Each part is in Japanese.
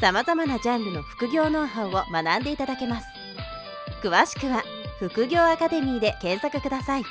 さまざまなジャンルの副業ノウハウを学んでいただけます詳しくは副業アカデミーで検索ください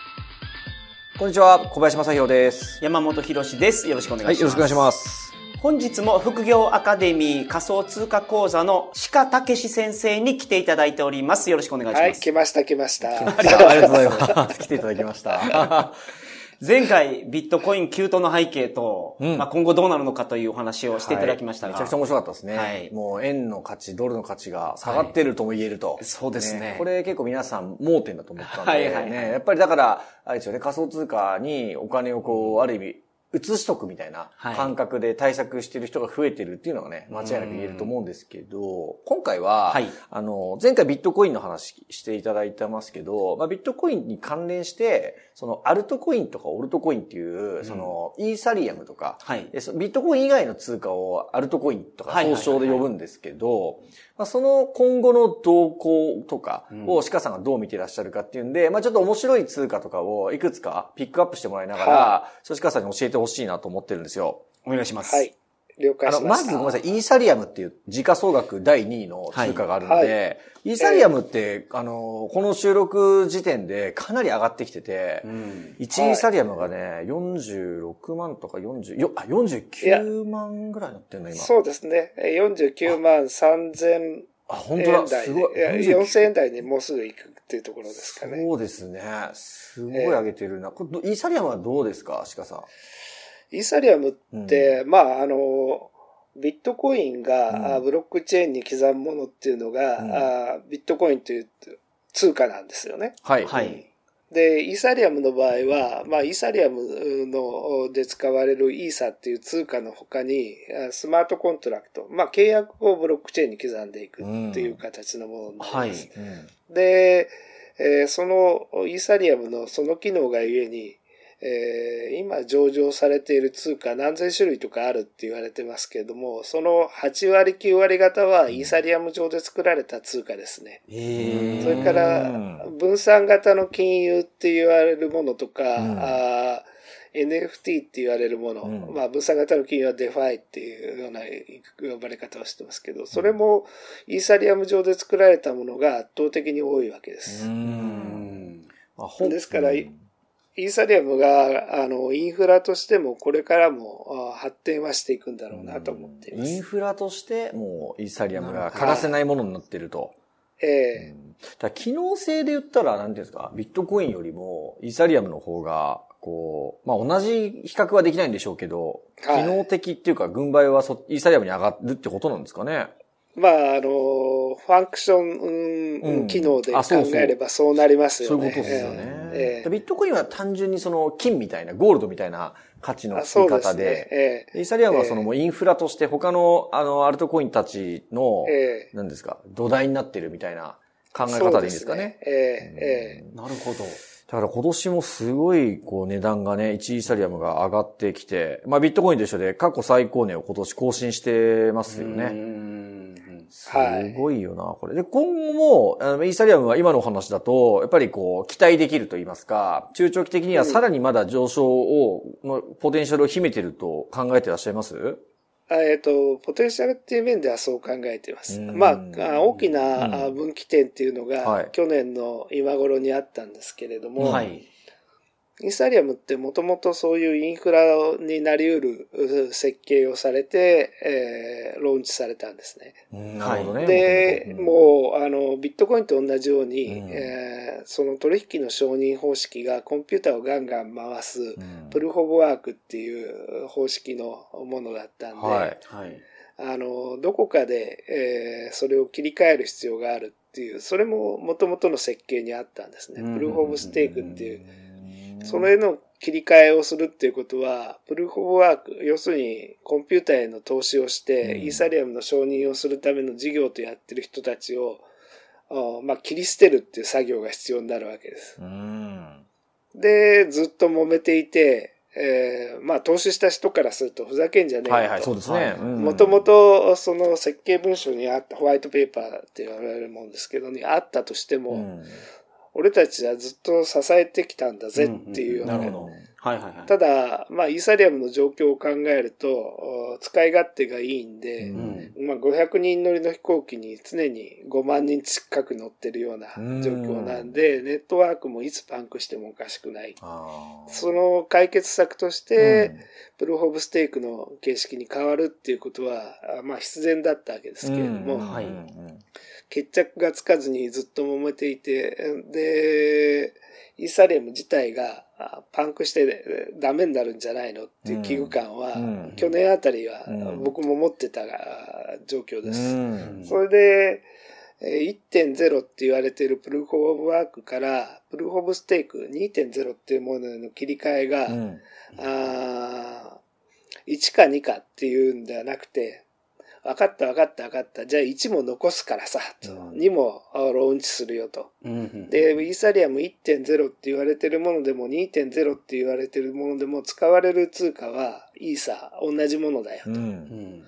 こんにちは、小林正宏です。山本博です。よろしくお願いします。はい、よろしくお願いします。本日も副業アカデミー仮想通貨講座の鹿武史先生に来ていただいております。よろしくお願いします。はい、来ました、来ました。ありがとうございます。来ていただきました。前回ビットコイン急騰の背景と、うん。まあ、今後どうなるのかというお話をしていただきましたが、はい。めちゃくちゃ面白かったですね。はい。もう円の価値、ドルの価値が下がってるとも言えると。そうですね。これ結構皆さん盲点だと思ったんで、はいはいはい。ね、やっぱりだから、あれですよね、仮想通貨にお金をこう、ある意味、移しとくみたいなはい。感覚で対策してる人が増えてるっていうのがね、間違いなく言えると思うんですけど、今回は、はい。あの、前回ビットコインの話していただいてますけど、まあ、ビットコインに関連して、そのアルトコインとかオルトコインっていう、そのイーサリアムとか、はい。ビットコイン以外の通貨をアルトコインとか総称で呼ぶんですけど、まあ、その今後の動向とかを鹿さんがどう見てらっしゃるかっていうんで、まあちょっと面白い通貨とかをいくつかピックアップしてもらいながら、鹿さんに教えてほしいなと思ってるんですよ。お願いします。はい、了解あの、しました。まずごめんなさい、イーサリアムっていう時価総額第2位の通貨があるので、はいはいイーサリアムって、あの、この収録時点でかなり上がってきてて、うん。1イーサリアムがね、46万とか40、よあ、49万ぐらいになってんの、今。そうですね。えー49万3000あ、本当だ、円台すごい。いや49 4000円台にもうすぐ行くっていうところですかね。そうですね。すごい上げてるな。これどイーサリアムはどうですか鹿さん？イーサリアムって、まあ、あの、ビットコインが、うんあブロックチェーンに刻むものっていうのが、うんあビットコインという通貨なんですよね。はい。はい。で、イーサリアムの場合は、まあ、イーサリアムので使われるイーサっていう通貨の他に、あスマートコントラクト、まあ、契約をブロックチェーンに刻んでいくっていう形のものになりはい。ます。うんで、えーそのイーサリアムのその機能がゆえに、えー今上場されている通貨何千種類とかあるって言われてますけれども、その8割9割方はイーサリアム上で作られた通貨ですね。えーそれからうん分散型の金融って言われるものとか、うんあー NFT って言われるもの、うんまあ分散型の金融は DeFi っていうような呼ばれ方をしてますけど、それもイーサリアム上で作られたものが圧倒的に多いわけです。う。うんん。まあですからうんイーサリアムが、あの、インフラとしてもこれからもあ発展はしていくんだろうなと思っています。インフラとして、もうイーサリアムが欠かせないものになってると。ええだから機能性で言ったら、なんていうんですか、ビットコインよりも、イーサリアムの方が、こう、まあ同じ比較はできないんでしょうけど、はい機能的っていうか、軍配はそイーサリアムに上がるってことなんですかね？まあ、あの、ファンクション、うんうん機能で考えればそうなりますよね。そういうことですよね。ええでビットコインは単純にその金みたいな、ゴールドみたいな価値のあ付そうですね。き方で、ええイーサリアムはそのもうインフラとして他のあのアルトコインたちの、ええ何ですか、土台になってるみたいな考え方でいいんですかね。えええなるほど。だから今年もすごいこう値段がね、1イーサリアムが上がってきて、まあビットコインと一緒で過去最高値を今年更新してますようね。んすごいよな、これ。で、今後も、あのイーサリアムは今のお話だと、やっぱりこう、期待できると言いますか、中長期的にはさらにまだ上昇を、のポテンシャルを秘めてると考えてらっしゃいます？あえっ、と、ポテンシャルっていう面ではそう考えています。うんまあ、あ大きうんなあ分岐点っていうのはいが、去年の今頃にあったんですけれども、はい。イーサリアムってもともとそういうインフラになり得るう設計をされて、えーローンチされたんですね。なるほどね。で、もう、あの、ビットコインと同じように、うんえーその取引の承認方式がコンピューターをガンガン回す、うん、プルフォブワークっていう方式のものだったんで、はい。はい。あの、どこかで、えーそれを切り替える必要があるっていう、それも元々の設計にあったんですね。プルフォブステークっていう、その絵の切り替えをするっていうことは、プルーフ・オブ・ワーク、要するにコンピューターへの投資をして、うんイーサリアムの承認をするための事業とやってる人たちを、あまあ、切り捨てるっていう作業が必要になるわけです。うん。で、ずっと揉めていて、えーまあ、投資した人からするとふざけんじゃねえよと。はいはい、そうですね。うんもともと、その設計文書にあった、ホワイトペーパーって言われるもんですけどにあったとしても、うん俺たちはずっと支えてきたんだぜっていう。ような、なるほど。はいはいはい。ただ、まあ、イーサリアムの状況を考えると、お使い勝手がいいんで、うん。まあ、500人乗りの飛行機に常に5万人近く乗ってるようなうん。状況なんで、ネットワークもいつパンクしてもおかしくない。その解決策として、プルーフ・オブ・ステークの形式に変わるっていうことは、あまあ必然だったわけですけれども、うん。はい。うん決着がつかずにずっと揉めていて、で、イーサリアム自体があパンクしてえダメになるんじゃないのっていう危惧感は、うん。去年あたりはうん。僕も持ってたあ状況です。うん。それで、えー1.0って言われているプルーフ・オブ・ワークから、プルーフ・オブ・ステーク2.0っていうものへの切り替えが、うん。あー1か2かっていうんではなくて、分かった分かった分かった。じゃあ1も残すからさ、とうん2もあローンチするよと。うんで、イーサリアム1.0って言われてるものでも2.0って言われてるものでも使われる通貨はイーサ、同じものだよう。うんん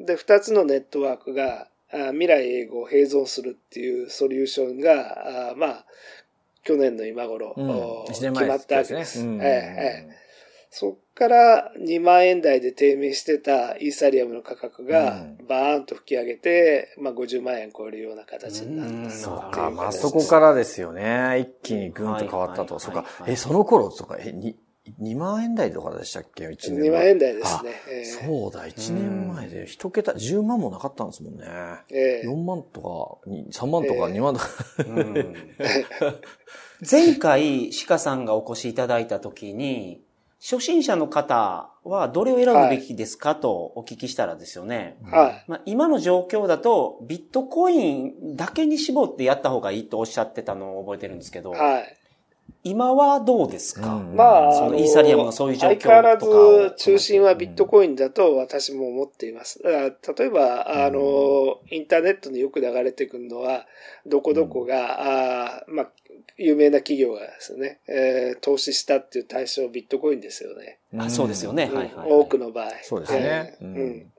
で、2つのネットワークがあ未来英語を併存するっていうソリューションが、あまあ、去年の今頃、決まったわけです。ですねうんええええそっから2万円台で低迷してたイーサリアムの価格がうんバーンと吹き上げて、まあ50万円超えるような形になった。そうか、まあそこからですよね。一気にぐんと変わったと。はいそうか。え、その頃とか、え、に、2万円台とかでしたっけ ?1 年前。2万円台ですね。ええそうだ、1年前で一桁、10万もなかったんですもんね。ええ4万とか、に3万とかええ2万とか。うん 前回、鹿さんがお越しいただいたときに、初心者の方はどれを選ぶべきですかとお聞きしたらですよね。はい。まあ、今の状況だと、ビットコインだけに絞ってやった方がいいとおっしゃってたのを覚えてるんですけど、はい。今はどうですか、うんまあ、そのイーサリアムのそういう状況とか相変わらをず中心はビットコインだと私も思っています。だから例えば、あの、インターネットによく流れてくるのは、どこどこが、あーまあ、有名な企業がですね、えー投資したっていう対象ビットコインですよね。あそうですよね。うんはいはい、はい。多くの場合。そうですね。えーうんうん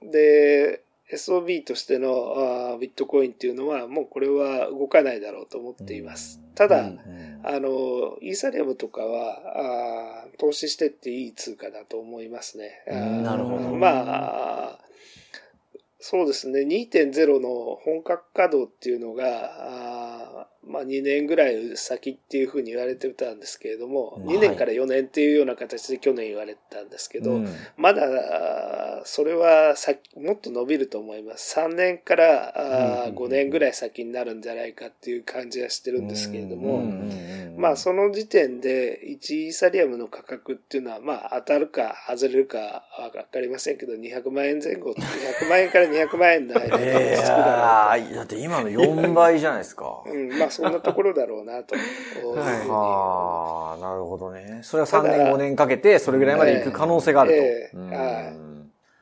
で、SOB としてのあービットコインっていうのは、もうこれは動かないだろうと思っています。ただ、うんうんあの、イーサリアムとかは、あー投資してっていい通貨だと思いますね。なるほどまあ、そうですね、2.0の本格稼働っていうのが、あーまあ2年ぐらい先っていうふうに言われてたんですけれども、うん。2年から4年っていうような形で去年言われてたんですけど、うん。まだ、それは先もっと伸びると思います。3年からあーうん。5年ぐらい先になるんじゃないかっていう感じはしてるんですけれども、うんうんうんまあその時点で1イーサリアムの価格っていうのはまあ当たるか外れるかわかりませんけど200万円前後、200万円から200万円の間いでつくだって今の4倍じゃないですか。ろうん、まあそんなところだろうなと。ああ、なるほどね。それは3年5年かけて、それぐらいまで行く可能性があると。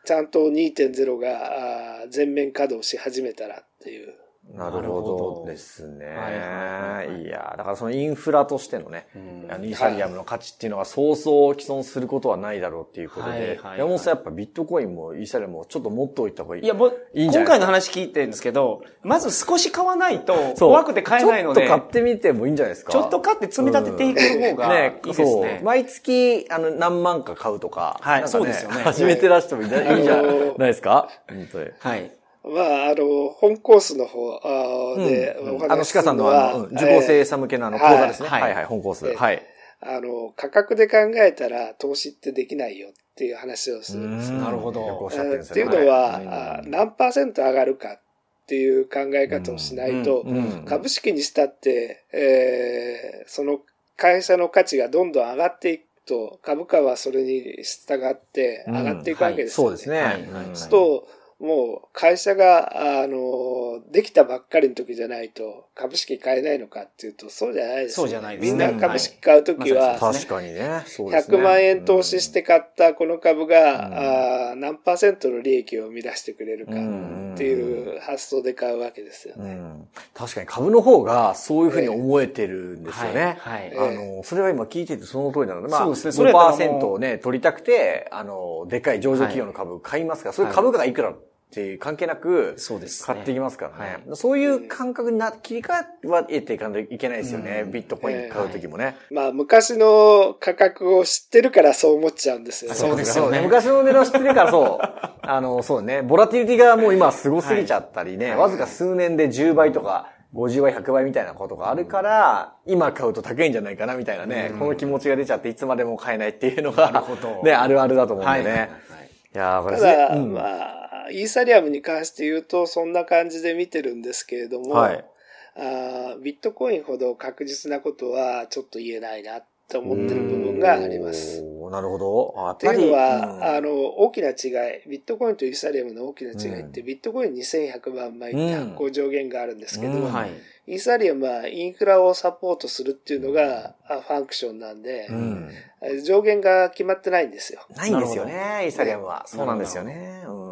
ちゃんと2.0が全面稼働し始めたらっていう。なるほどですね。はいや、だからそのインフラとしてのね、うんあのイーサリアムの価値っていうのはそうそう既存することはないだろうっていうことで山本さんやっぱビットコインもイーサリアムもちょっと持っておいた方がいい。いや、もう、いいんじゃない今回の話聞いてるんですけど、まず少し買わないと怖くて買えないので、ちょっと買ってみてもいいんじゃないですか？ちょっと買って積み立てていく方がいいですそうね。毎月、あの、何万か買うとか。はいそうですよね始めてらしてもいいんじゃ いいんじゃないですか？本当に。はい。まあ、あの、本コースの方でうん。おあの、話しする鹿さんののは、あの、うん受講生さん向けのあの、講座ですね。はい。はいはい、本コース。ええはい。あの、価格で考えたら投資ってできないよっていう話をするんです。よ。なるほど。っていうのは、何パーセント上がるかっていう考え方をしないと、株式にしたって、えーその会社の価値がどんどん上がっていくと、株価はそれに従って上がっていくわけですよ、そうですね。はい。はい。うんそうすると、もう会社が、あの、できたばっかりの時じゃないと株式買えないのかっていうとそうじゃないです、ね、そうじゃないですみんな株式買う時は、はいま確かにね。そうですね。100万円投資して買ったこの株が、うん。あー何パーセントの利益を生み出してくれるかうんっていう発想で買うわけですよね。うん。確かに株の方がそういうふうに思えてるんですよね。はい。えはい。あの、それは今聞いててその通りなので、まあ、そうですね。それやったらもう5%をね、取りたくて、あの、でかい上場企業の株買いますから、そういう株価がいくらっていう関係なく、そうですね。買っていきますからね。はそういう感覚にな、切り替えは得ていかないといけないですよね。うん。ビットコイン買うときもね。まあ昔の価格を知ってるからそう思っちゃうんですよ。ね。そうですよね。昔の値段知ってるからそう。あの、そうね。ボラティリティがもう今すごすぎちゃったりね、はい。わずか数年で10倍とか、50倍、100倍みたいなことがあるから、今買うと高いんじゃないかなみたいなね、うん。この気持ちが出ちゃっていつまでも買えないっていうのが、ね、あるあるだと思うんでね。はい。はい。い、やーこれただ、うん。まあ、イーサリアムに関して言うとそんな感じで見てるんですけれども、はい。あービットコインほど確実なことはちょっと言えないなって思ってる部分があります。なるほど。っっていうのは、あの、の、大きな違い、ビットコインとイーサリアムの大きな違いって、うビットコイン2100万枚って発行上限があるんですけど、うんはい。イーサリアムはインフラをサポートするっていうのがあファンクションなんでう、ん。上限が決まってないんですよ。ないんですよなね、イーサリアムは。どそうなんですよね。うん。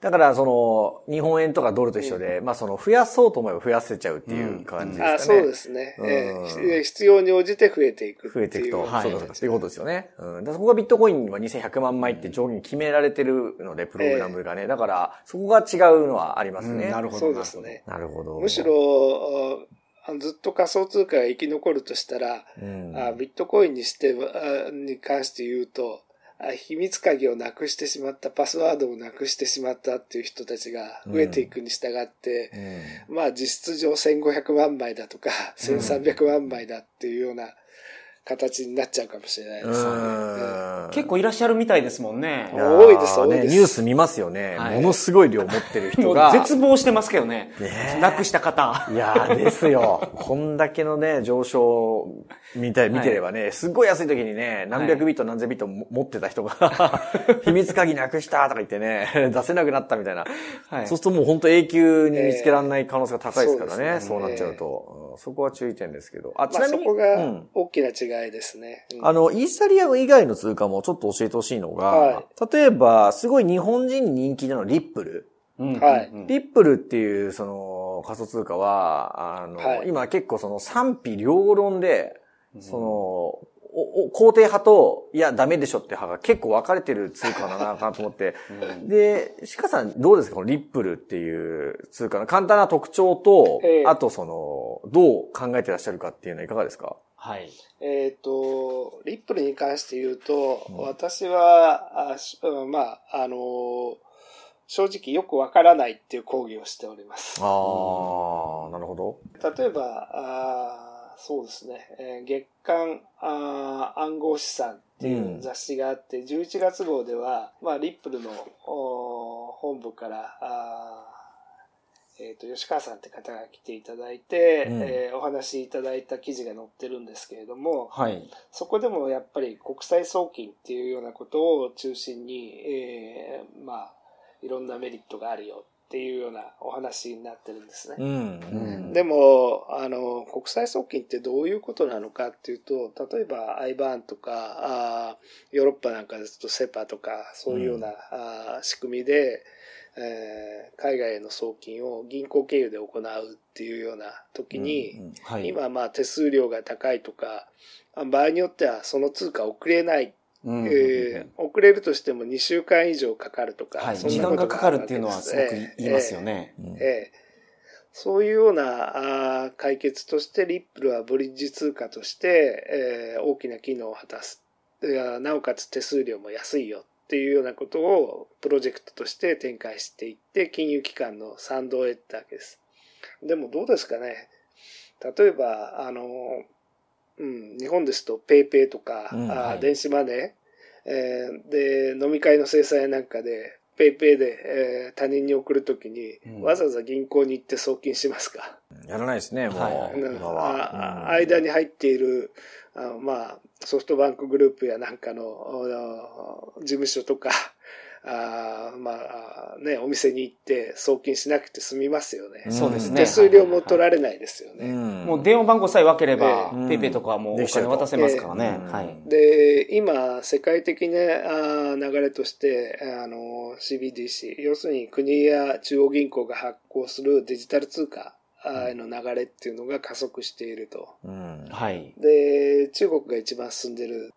だから、その、日本円とかドルと一緒で、まあ、その、増やそうと思えば増やせちゃうっていう感じですかね。あそうですね、うんえー必要に応じて増えていく。増えていくと、はいそうかそうかっていうことですよね。うん。だからそこがビットコインは2100万枚って上限決められてるので、プログラムがね。だから、そこが違うのはありますね。うんなるほど。そうですね。なるほど。むしろ、あずっと仮想通貨が生き残るとしたら、うん、あビットコインにしてあに関して言うとあ、秘密鍵をなくしてしまった、パスワードをなくしてしまったっていう人たちが増えていくに従って、うん。まあ実質上1500万枚だとか、1300万枚だっていうような形になっちゃうかもしれないですよね。うん結構いらっしゃるみたいですもんね多いです多いですね、ニュース見ますよね。はいものすごい量持ってる人が。絶望してますけどね。ねえなくした方。いやーですよ。こんだけのね、上昇見て、見てればね、すっごい安い時にね、何百ビット何千ビットも持ってた人が、秘密鍵なくしたとか言ってね、出せなくなったみたいな。はいそうするともう本当永久に見つけられない可能性が高いですからね、えーそうなっちゃうと。うんそこは注意点ですけど。あ、ちまあなみに、うそこがん大きな違いですね。うん。あの、イーサリアム以外の通貨もちょっと教えてほしいのが、は例えば、すごい日本人に人気なのリップル。うん。はい。うんリップルっていう、その、仮想通貨は、あの、はい。今結構その賛否両論で、その、おお肯定派と、いや、ダメでしょって派が結構分かれてる通貨だな、かなと思って。で、鹿さんどうですか？このリップルっていう通貨の簡単な特徴と、ええ。あとその、どう考えてらっしゃるかっていうのはいかがですか？はい。えっ、と、リップルに関して言うと、うん私は、あまあ、あのー正直よくわからないっていう講義をしております。ああ、なるほど。例えば、あーそうですね、えー月間あー暗号資産っていう雑誌があって、11月号では、まあ、リップルのお本部から、あーえっ、と、吉川さんって方が来ていただいて、うんえーお話しいただいた記事が載ってるんですけれども、はい。そこでもやっぱり国際送金っていうようなことを中心に、えーまあ、いろんなメリットがあるよっていうようなお話になってるんですね。うん。うんでも、あの、国際送金ってどういうことなのかっていうと、例えば IBAN とか、あーヨーロッパなんかですとセパとか、そういうような、あー仕組みで、えー海外への送金を銀行経由で行うっていうような時に、うんはい。今まあ手数料が高いとか、あ場合によってはその通貨送れない、うんえー送れるとしても2週間以上かかるとか、はい。そん時なことがあ間がかかるっていうのはすごく言いますよ。ね。うんええええそういうようなあー解決として、リップルはブリッジ通貨として、えー大きな機能を果たす。なおかつ手数料も安いよっていうようなことをプロジェクトとして展開していって、金融機関の賛同を得たわけです。でもどうですかね。例えば、あの、うん、日本ですと PayPay とか、うんはい電子マネー、えーで、飲み会の精算なんかで、 PayPay で、えー他人に送るときに、うんわざわざ銀行に行って送金しますか、やらないですね、もう。間に入っている、あまあ、ソフトバンクグループやなんかのお事務所とか、あまあ、ね、お店に行って送金しなくて済みますよね。そうですね。手数料も取られないですよね。もう電話番号さえ分ければ、ええペイペイとかはもうお金渡せますからね。で、今、世界的なあ流れとして、あの、CBDC、要するに国や中央銀行が発行するデジタル通貨あへの流れっていうのが加速していると。うん。はい。で、中国が一番進んでる。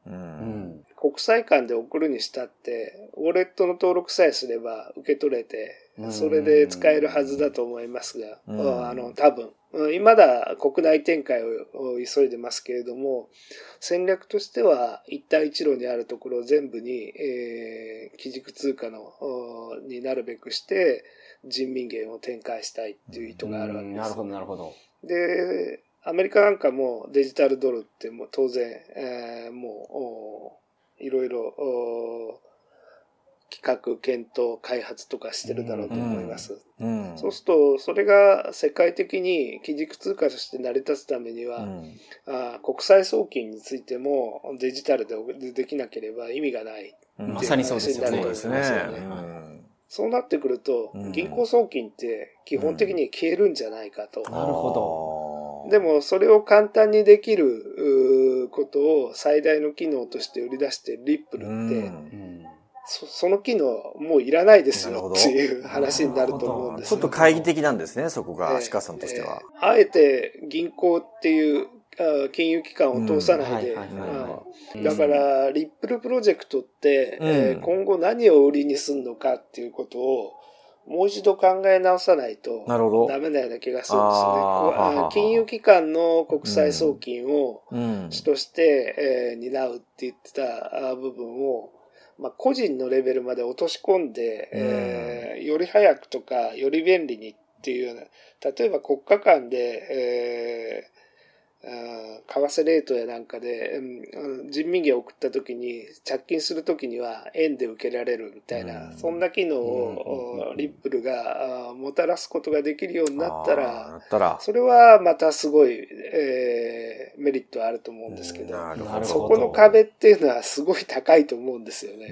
国際間で送るにしたって、ウォレットの登録さえすれば受け取れてう、んそれで使えるはずだと思いますが、うんあの、多分、うんまだ国内展開を急いでますけれども、戦略としては一帯一路にあるところを全部に、えー基軸通貨の、おになるべくして、人民元を展開したいっていう意図があるわけです。なるほど、なるほど。で、アメリカなんかもデジタルドルってもう当然、えーもうおいろいろお企画、検討、開発とかしてるだろうと思います。うん。そうすると、それが世界的に基軸通貨として成り立つためには、うんあー国際送金についてもデジタルでできなければ意味がない。うんまさにそうですよねそうですね。そうですねうんそうなってくるとうん、銀行送金って基本的に消えるんじゃないかと。なるほど。で、も、それを簡単にできるうーことを最大の機能として売り出してるリップルって、うん。うん。そその機能もういらないですなるほど。よっていう話になると思うんですよ。ちょっと懐疑的なんですね、そこえが、え鹿さんとしては。えーあえて銀行っていうあ金融機関を通さないで、だから、リップルプロジェクトって、うん。えー今後何を売りにするのかっていうことを、もう一度考え直さないと、なるほど。ダメなような気がするんですよね。金融機関の国際送金をうん。主として、えー担うって言ってたあ部分を、まあ、個人のレベルまで落とし込んで、えーより早くとか、より便利にっていうような、例えば国家間で、えー為替レートやなんかで、うん人民元を送った時に、着金する時には円で受けられるみたいな、うんそんな機能をリップルがもたらすことができるようになったらたら。それはまたすごい、えーメリットあると思うんですけど、ど。そこの壁っていうのはすごい高いと思うんですよね。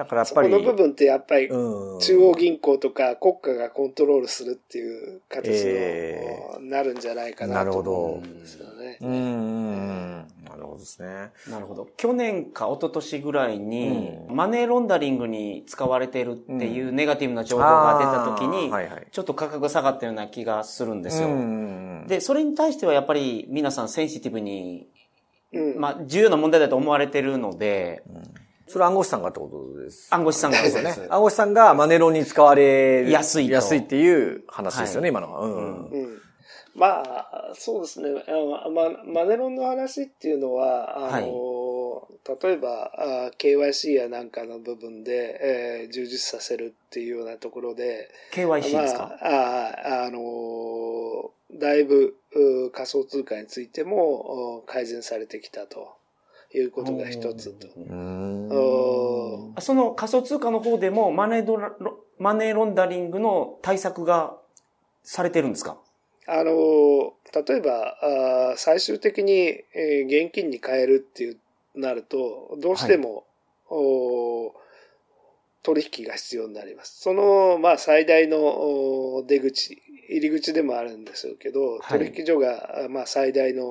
だからやっそぱり。この部分ってやっぱりうん中央銀行とか国家がコントロールするっていう形の、えなるんじゃないかなと思うんですよね。うんうんうん。なるほどですね。なるほど。去年か一昨年ぐらいに、マネーロンダリングに使われてるっていうネガティブな情報が出た時に、あーはいはい。ちょっと価格が下がったような気がするんですよ。うんうんうん、で、それに対してはやっぱり皆さんセンシティブに、うんまあ、重要な問題だと思われてるので、それ暗号資産がってことです。暗号資産がですよね。暗号資産がマネロンに使われる安いと安いっていう話ですよね、はい今のは。うん。うんうんまあ、そうですね。あのま、マネロンの話っていうのは、あの、例えばあ KYC やなんかの部分で、えー充実させるっていうようなところで、KYC ですか、まあ、ああの、だいぶう仮想通貨についてもお改善されてきたということが一つと。その仮想通貨の方でもマネードラロマネーロンダリングの対策がされてるんですか？あの、例えば、あ最終的に、えー現金に変えるっていうなると、どうしても、お取引が必要になります。その、まあ、最大のお出口、入り口でもあるんでしょうけど、はい取引所が、あまあ、最大の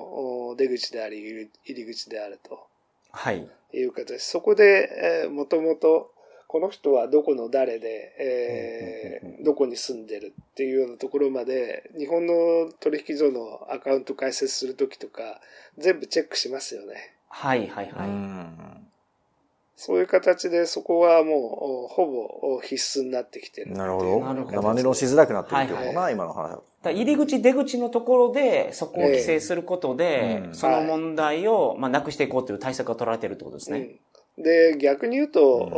お出口であり、入り口であると。はい。いう形。そこで、えーもともと、この人はどこの誰で、えどこに住んでるっていうようなところまで、日本の取引所のアカウント開設するときとか、全部チェックしますよね。はい、はい、はい。うんそういう形でそこはもう、おほぼお必須になってきてる。なるほど。なるほどマネロンしづらくなってるってことかな、は今の話。だ入り口、出口のところで、そこを規制することで、ええうんその問題を、まあ、なくしていこうという対策が取られているってことですね。うん、で、逆に言うと、うん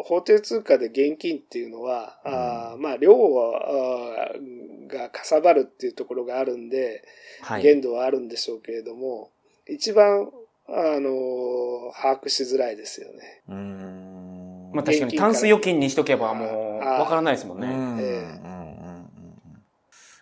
お法定通貨で現金っていうのは、あーまあ、量はあーがかさばるっていうところがあるんで、はい。限度はあるんでしょうけれども、一番、あの、把握しづらいですよね。うーん。まあ、確かに、タンス預金にしとけばもう、わからないですもんね。うん。うんうんうんえ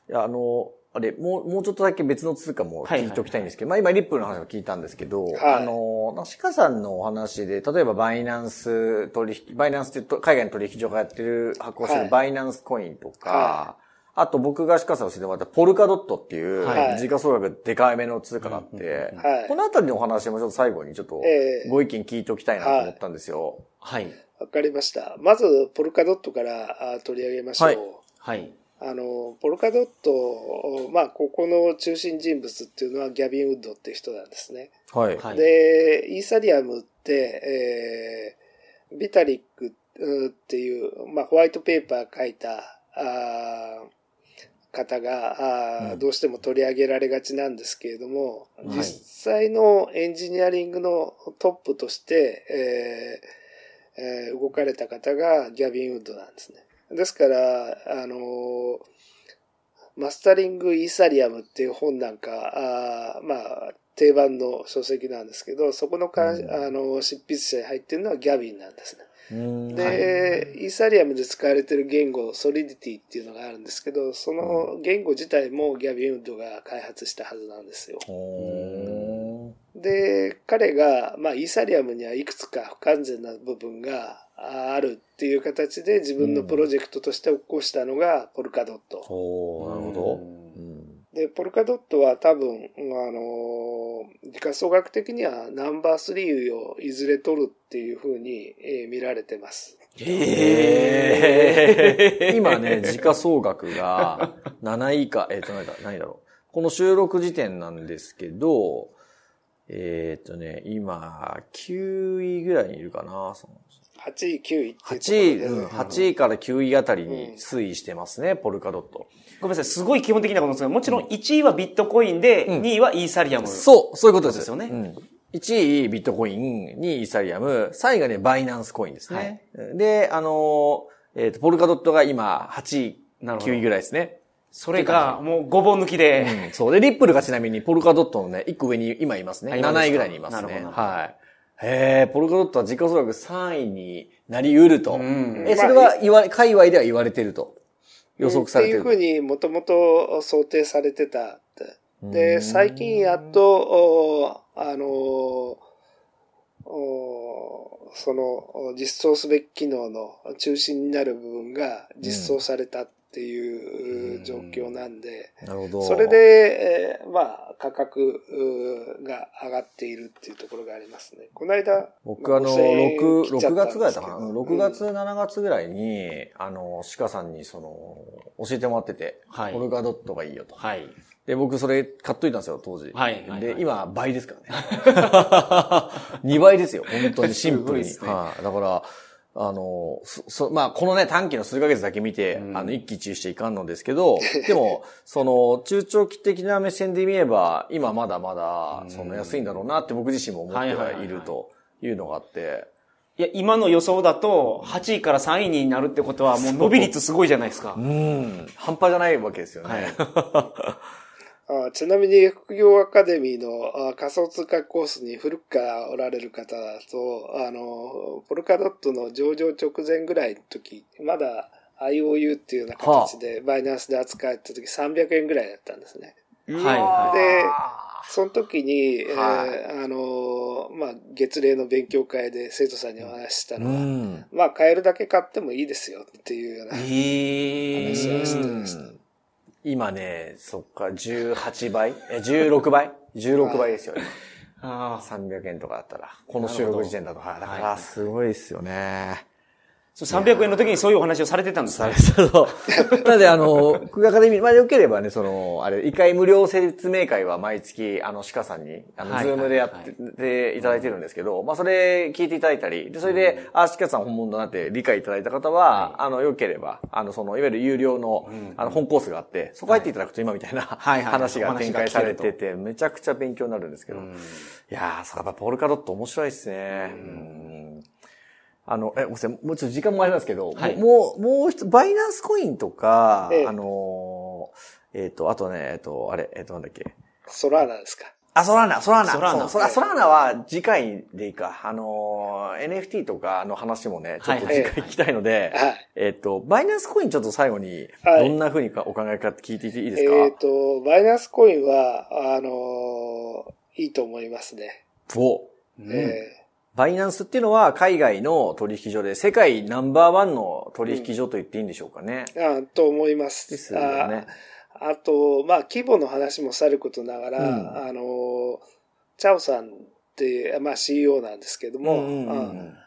いや、あの、あれ、もう、もうちょっとだけ別の通貨も聞いておきたいんですけど、まあ今リップルの話を聞いたんですけど、はい。あの、鹿さんのお話で、例えばバイナンス取引、バイナンスってと海外の取引所がやってる、発行してはい。るバイナンスコインとか、はあと僕が鹿さんを教えてもらったポルカドットっていう、はい時価総額でかいめの通貨があって、はいこのあたりのお話もちょっと最後にちょっとええご意見聞いておきたいなと思ったんですよ。はい。わかりました。まず、ポルカドットからあ取り上げましょう。はいはい。あの、ポルカドット、まあ、ここの中心人物っていうのはギャビン・ウッドっていう人なんですね。はい。はい。で、イーサリアムって、えービタリックうんっていう、まあ、ホワイトペーパー書いた、あー方が、あどうしても取り上げられがちなんですけれども、はい実際のエンジニアリングのトップとして、えーえー動かれた方がギャビン・ウッドなんですね。ですから、あのーマスタリング・イーサリアムっていう本なんか、あーまあ、定番の書籍なんですけど、そこのか、うんあの、執筆者に入ってるのはギャビンなんですね。うんで、イーサリアムで使われてる言語、ソリディティっていうのがあるんですけど、その言語自体もギャビン・ウッドが開発したはずなんですよ。ほで、彼が、まあ、イーサリアムにはいくつか不完全な部分があるっていう形で自分のプロジェクトとして起こしたのがポルカドッート。ほうなるほど。うんうんで、ポルカドットは多分、あの、時価総額的にはナンバー3をいずれ取るっていうふうに、えー見られてます。えー今ね、時価総額が7位以下、えっ、と、何だ、何だろう。この収録時点なんですけど、えっ、とね、今、9位ぐらいにいるかな。その8位、9位っていうところ8位、で、うん、8位から9位あたりに推移してますね、ポルカドット。ごめんなさい、すごい基本的なことですが、もちろん1位はビットコインで、うん2位はイーサリアム。そう、そういうことです。ですよねうん1位ビットコイン、2位イーサリアム、3位がね、バイナンスコインですね。で、あのー、えっ、と、ポルカドットが今8位、なるほど9位ぐらいですね。それがもう5本抜きで、うんそう。で、リップルがちなみにポルカドットのね、1個上に今いますね。あ今ですか？7位ぐらいにいますね。なるほどはい。へえ、ポルカドットは時価総額3位になり得ると。んえ、それは言われ、界隈では言われてると。予測されてるっていうふうにもともと想定されてたって。で、最近やっと、おあの、おそのお実装すべき機能の中心になる部分が実装されたっていう状況なんで、なるほど。それで、えーまあ、価格が上がっているっていうところがありますね。この間、僕あの、5000円6、6切っちゃったん月ぐらいだったかな。ですけど6月、7月ぐらいに、あの、鹿さんにその、教えてもらってて、はいポルカドットがいいよと。はい。で、僕それ買っといたんですよ、当時。はいはいで、はい今、倍ですからね。2倍ですよ、本当にシンプルに。はい。だから、あの、そ、そまあ、このね、短期の数ヶ月だけ見て、うんあの、一喜一憂していかんのですけど、でも、その、中長期的な目線で見れば、今まだまだ、その安いんだろうなって僕自身も思ってはいるというのがあって、いや、今の予想だと、8位から3位になるってことは、もう伸び率すごいじゃないですかう。ん、半端じゃないわけですよね。はい。あちなみに副業アカデミーのあ仮想通貨コースに古くからおられる方だと、あの、ポルカドットの上場直前ぐらいの時、まだ IOU っていうような形でバイナンスで扱えた時300円ぐらいだったんですね。はいはいで、その時に、えーはいあの、まあ、月例の勉強会で生徒さんにお話ししたうのは、ん。まあ、買えるだけ買ってもいいですよっていうようなえ話をしてー。ました。今ね、そっか、18倍？え、16倍 ?16 倍ですよ、今。ああ。300円とかだったら。この収録時点だと。はい。だから、すごいですよね。そう300円の時にそういうお話をされてたんですね。そう。なので、あの、空学アカデミー、まあ、よければね、その、あれ、一回無料説明会は毎月、あの、鹿さんに、あの、はいズームでやってていただいてるんですけど、まあ、それ聞いていただいたり、で、それで、あ、鹿さん本物だなって理解いただいた方は、あの、よければ、あの、その、いわゆる有料の、あの、本コースがあって、そこ入っていただくと今みたいなはい。はい。話が展開されてて、めちゃくちゃ勉強になるんですけど、いやー、そっぱポルカドット面白いですね。うんあの、え、ごめんなさい、もうちょっと時間もありますけど、はいもう、もう一つ、バイナンスコインとか、ええあのー、えっ、と、あとね、えっ、と、あれ、えっ、と、なんだっけ。ソラーナですか。あ、ソラーナ、ソラーナ。ソラーナソラーナは次回でいいか。あのー、NFT とかの話もね、ちょっと次回聞きたいので、はい。えっと、バイナンスコインちょっと最後に、はいどんな風にかお考えかって聞いていいですか、えっ、と、バイナンスコインは、あのーいいと思いますね。おうんえバイナンスっていうのは海外の取引所で世界ナンバーワンの取引所と言っていいんでしょうかね。ーあと思います。ですよね。ああと、まあ、規模の話もさることながら、うんあのーチャオさんって、まあ CEO なんですけども、うんうんうんあ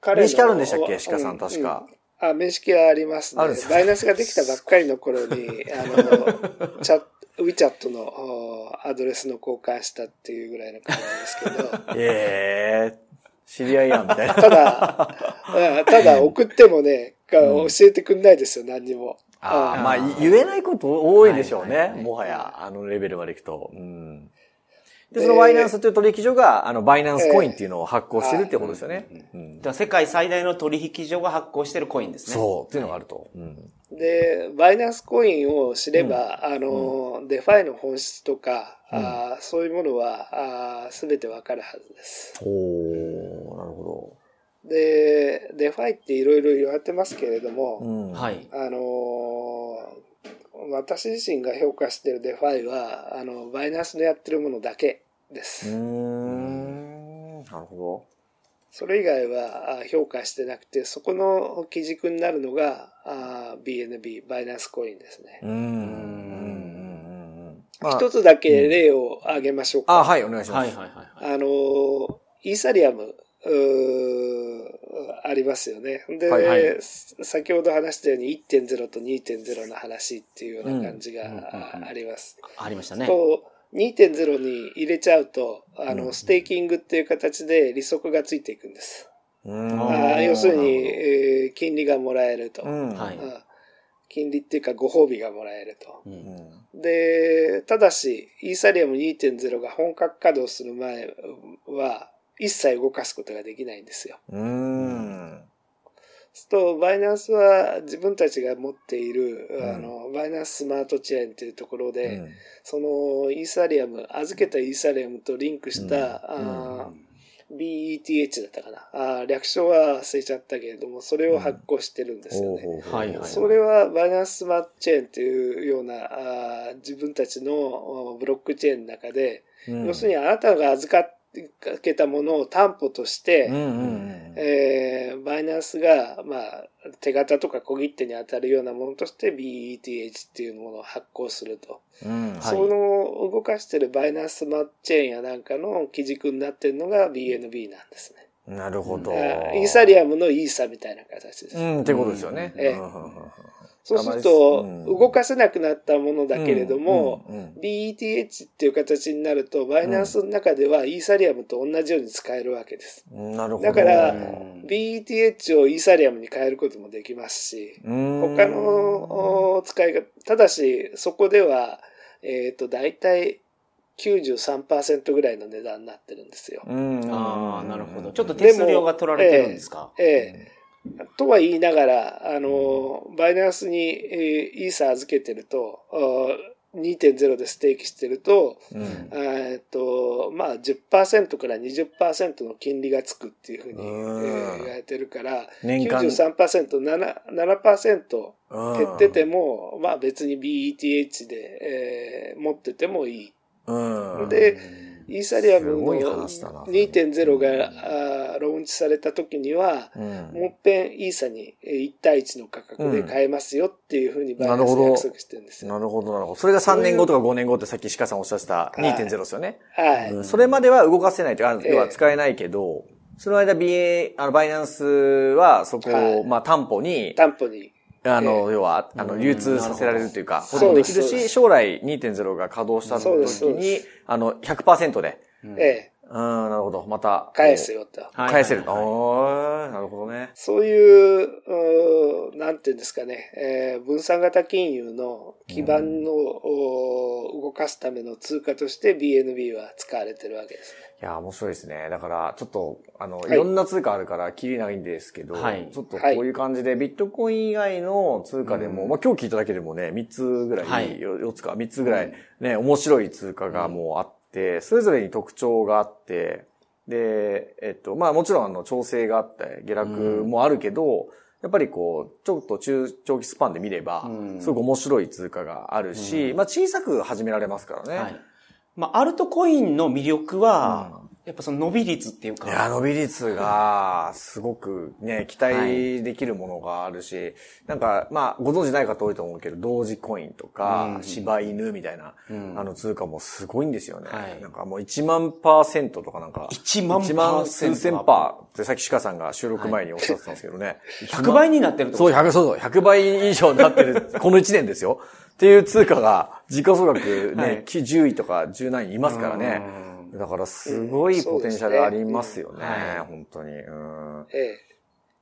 彼の面識あるんでしたっけ？鹿さんう確かうんあ、面識はありますね。バイナンスができたばっかりの頃に、あの、チャウィチャットのおアドレスの交換したっていうぐらいの感じですけど、ええ知り合いやん、みたいな。ただ、うんただ送ってもね、教えてくんないですよ、何にも。あーあまあ、言えないこと多いでしょうね。もはや、あのレベルまでいくと。うん。で、そのバイナンスという取引所が、あの、バイナンスコインっていうのを発行してるってことですよね。うんだから世界最大の取引所が発行してるコインですね。そう、っていうのがあると。うん。で、バイナンスコインを知れば、あの、 DeFi の本質とか、あーそういうものは、すべてわかるはずです。おー、なるほで、 DeFi っていろいろ言われてますけれどど。も、うん。はい。あのー私自身が評価している DeFi は、あの、バイナンスのやってるものだけです。ん。なるほそれ以外はあ評価してなくて、そこの基軸になるのがあ BNB、バイナンスコインですねど。。うん。うん。うん。うん。まあ一つだけ例を挙げましょうか。あ、はい、お願いします。はいはいはいはい。あのー、イーサリアム、うーありますよね。で、はいはい先ほど話したように1.0と2.0の話っていうような感じがうんうんうんうんあります。ありましたね。と、2.0に入れちゃうと、あの、うんステーキングっていう形で利息がついていくんです。うんあ要するに、えー金利がもらえると、うん。はいうん金利っていうかご褒美がもらえると。ううんん。で、ただし、イーサリアム2.0が本格稼働する前は、一切動かすことができないんですよ。うーん。と、バイナンスは自分たちが持っている、うんあの、バイナンススマートチェーンというところで、うんそのイーサリアム、預けたイーサリアムとリンクした、うんあー BETH だったかな。あー略称は忘れちゃったけれども、それを発行してるんですよね。はいはいそれはバイナンススマートチェーンというようなあー自分たちのおブロックチェーンの中で、うん。要するにあなたが預かけたものを担保として、バイナンスが、まあ、手形とか小切手に当たるようなものとして BETH っていうものを発行すると。うん。はいその動かしてるバイナンススマートチェーンやなんかの基軸になってるのが BNB なんですね。なるほど。イーサリアムのイーサみたいな形です。うん、ってことですよね。ええそうすると、うん。動かせなくなったものだけれども、うんうん、BETH っていう形になると、バイナンスの中ではイーサリアムと同じように使えるわけです。うんなるほど。だからうん。BETH をイーサリアムに変えることもできますし、うん、他のお使いが、ただし、そこでは、えっ、と、大体93%ぐらいの値段になってるんですよ。うん、ああ、なるほど。ちょっと手数料が取られてるんですか？ええとは言いながら、あの、バイナンスに、えーイーサ預けてると、あー2.0でステーキしてると、うん。えーっと、まあ10%から20%の金利がつくっていうふうに、えうんー言われてるから、年間93%、7%, 7%うん減ってても、まあ別に BETH で、えー持っててもいい。うん。で、イーサリアムの話だな2.0がローンチされた時には、うん、もっぺんイーサにえー1対1の価格で買えますよっていうふうにバイナンスなるほど約束してるんですよ。なるほど、なるほど。それが3年後とか5年後ってさっき鹿さんおっしゃってた2.0ですよね。はい。うんそれまでは動かせないというか、ええ要は使えないけど、その間 BA、あの、バイナンスはそこを、はいまあ担保に、担保に。あの、要は、あの、うん。流通させられるというか、保存できるし、将来2.0が稼働した時にあの、100%で、うん、なるほど、また、返すよと。はい返せる。はいはいおーなるほどね。そういう、うーなんていうんですかね、えー分散型金融の基盤の、お動かすための通貨として BNB は使われてるわけです。いや、面白いですね。だから、ちょっと、あの、いいろんな通貨あるから、きりないんですけど、はいちょっとこういう感じで、ビットコイン以外の通貨でも、うんまあ今日聞いただけでもね、3つぐらい、はいよ4つか、3つぐらい、ね、面白い通貨がもうあっって、それぞれに特徴があって、で、えっと、まあもちろんあの調整があって、下落もあるけど、やっぱりこう、ちょっと中長期スパンで見ればう、んすごく面白い通貨があるし、まあ小さく始められますからね。はい。まあ、アルトコインの魅力は、やっぱその伸び率っていうか。いや、伸び率が、すごくね、期待できるものがあるし、なんか、まあ、ご存知ない方多いと思うけど、同時コインとかう、ん柴犬みたいな、うんあの通貨もすごいんですよね。はいなんかもう1万パーセントとかなんか、1万1万パーセント数千パーってさっき鹿さんが収録前におっしゃってたんですけどね。100倍になってるってこそう、と100、そうそう、100倍以上になってる、この1年ですよ。っていう通貨が、時価総額ね、はい10位とか10何位いますからね。だからすごいポテンシャルありますよね。うん本当に。うん。ええ。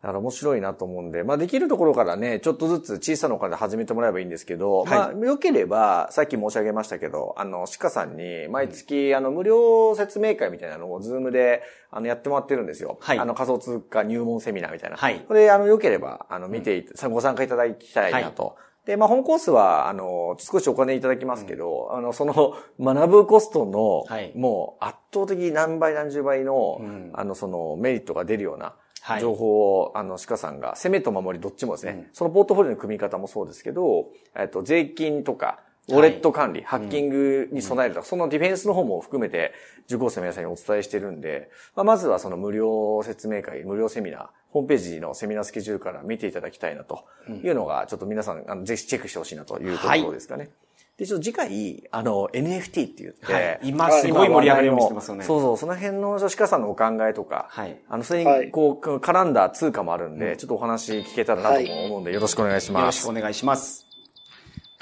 だから面白いなと思うんで、まあできるところからね、ちょっとずつ小さなお金で始めてもらえばいいんですけど、はいまあ良ければ、さっき申し上げましたけど、あの、鹿さんに毎月、あの、無料説明会みたいなのをズームで、あの、やってもらってるんですよ。はいあの、仮想通貨入門セミナーみたいな。はいこれ、あの、良ければ、あの、見ていた、ご参加いただきたいなと。で、まあ、本コースは、あの、少しお金いただきますけど、あの、その、学ぶコストの、はい。もう、圧倒的何倍何十倍の、うん。あの、その、メリットが出るような、はい。情報を、あの、鹿さんが、攻めと守りどっちもですね、うん。そのポートフォリオの組み方もそうですけど、えっと、税金とか、ウォレット管理、ハッキングに備えるとか、そのディフェンスの方も含めて、受講生の皆さんにお伝えしてるんで、まあ、まずはその無料説明会、無料セミナー、ホームページのセミナースケジュールから見ていただきたいなというのが、ちょっと皆さん、あの、ぜひチェックしてほしいなというところですかね。で、ちょっと次回、あの、NFT って言って、はい。今すごい盛り上がりをしてますよね。そうそう、その辺の女子家さんのお考えとか、はい。あの、それに、はい。こう、絡んだ通貨もあるんで、ちょっとお話聞けたらなとも思うんで、よろしくお願いしよます。ろしくお願いします。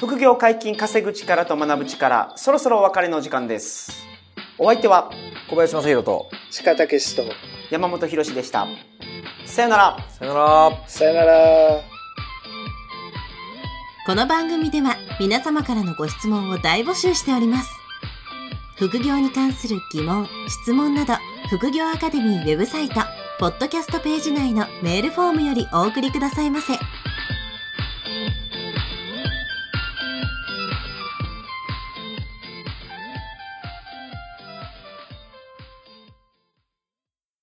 副業解禁稼ぐ力と学ぶ力、そろそろお別れの時間です。お相手は小林正宏と、鹿武史と、山本博史でした。さよなら。さよなら。さよなら。この番組では皆様からのご質問を大募集しております。副業に関する疑問、質問など、副業アカデミーウェブサイト、ポッドキャストページ内のメールフォームよりお送りくださいませ。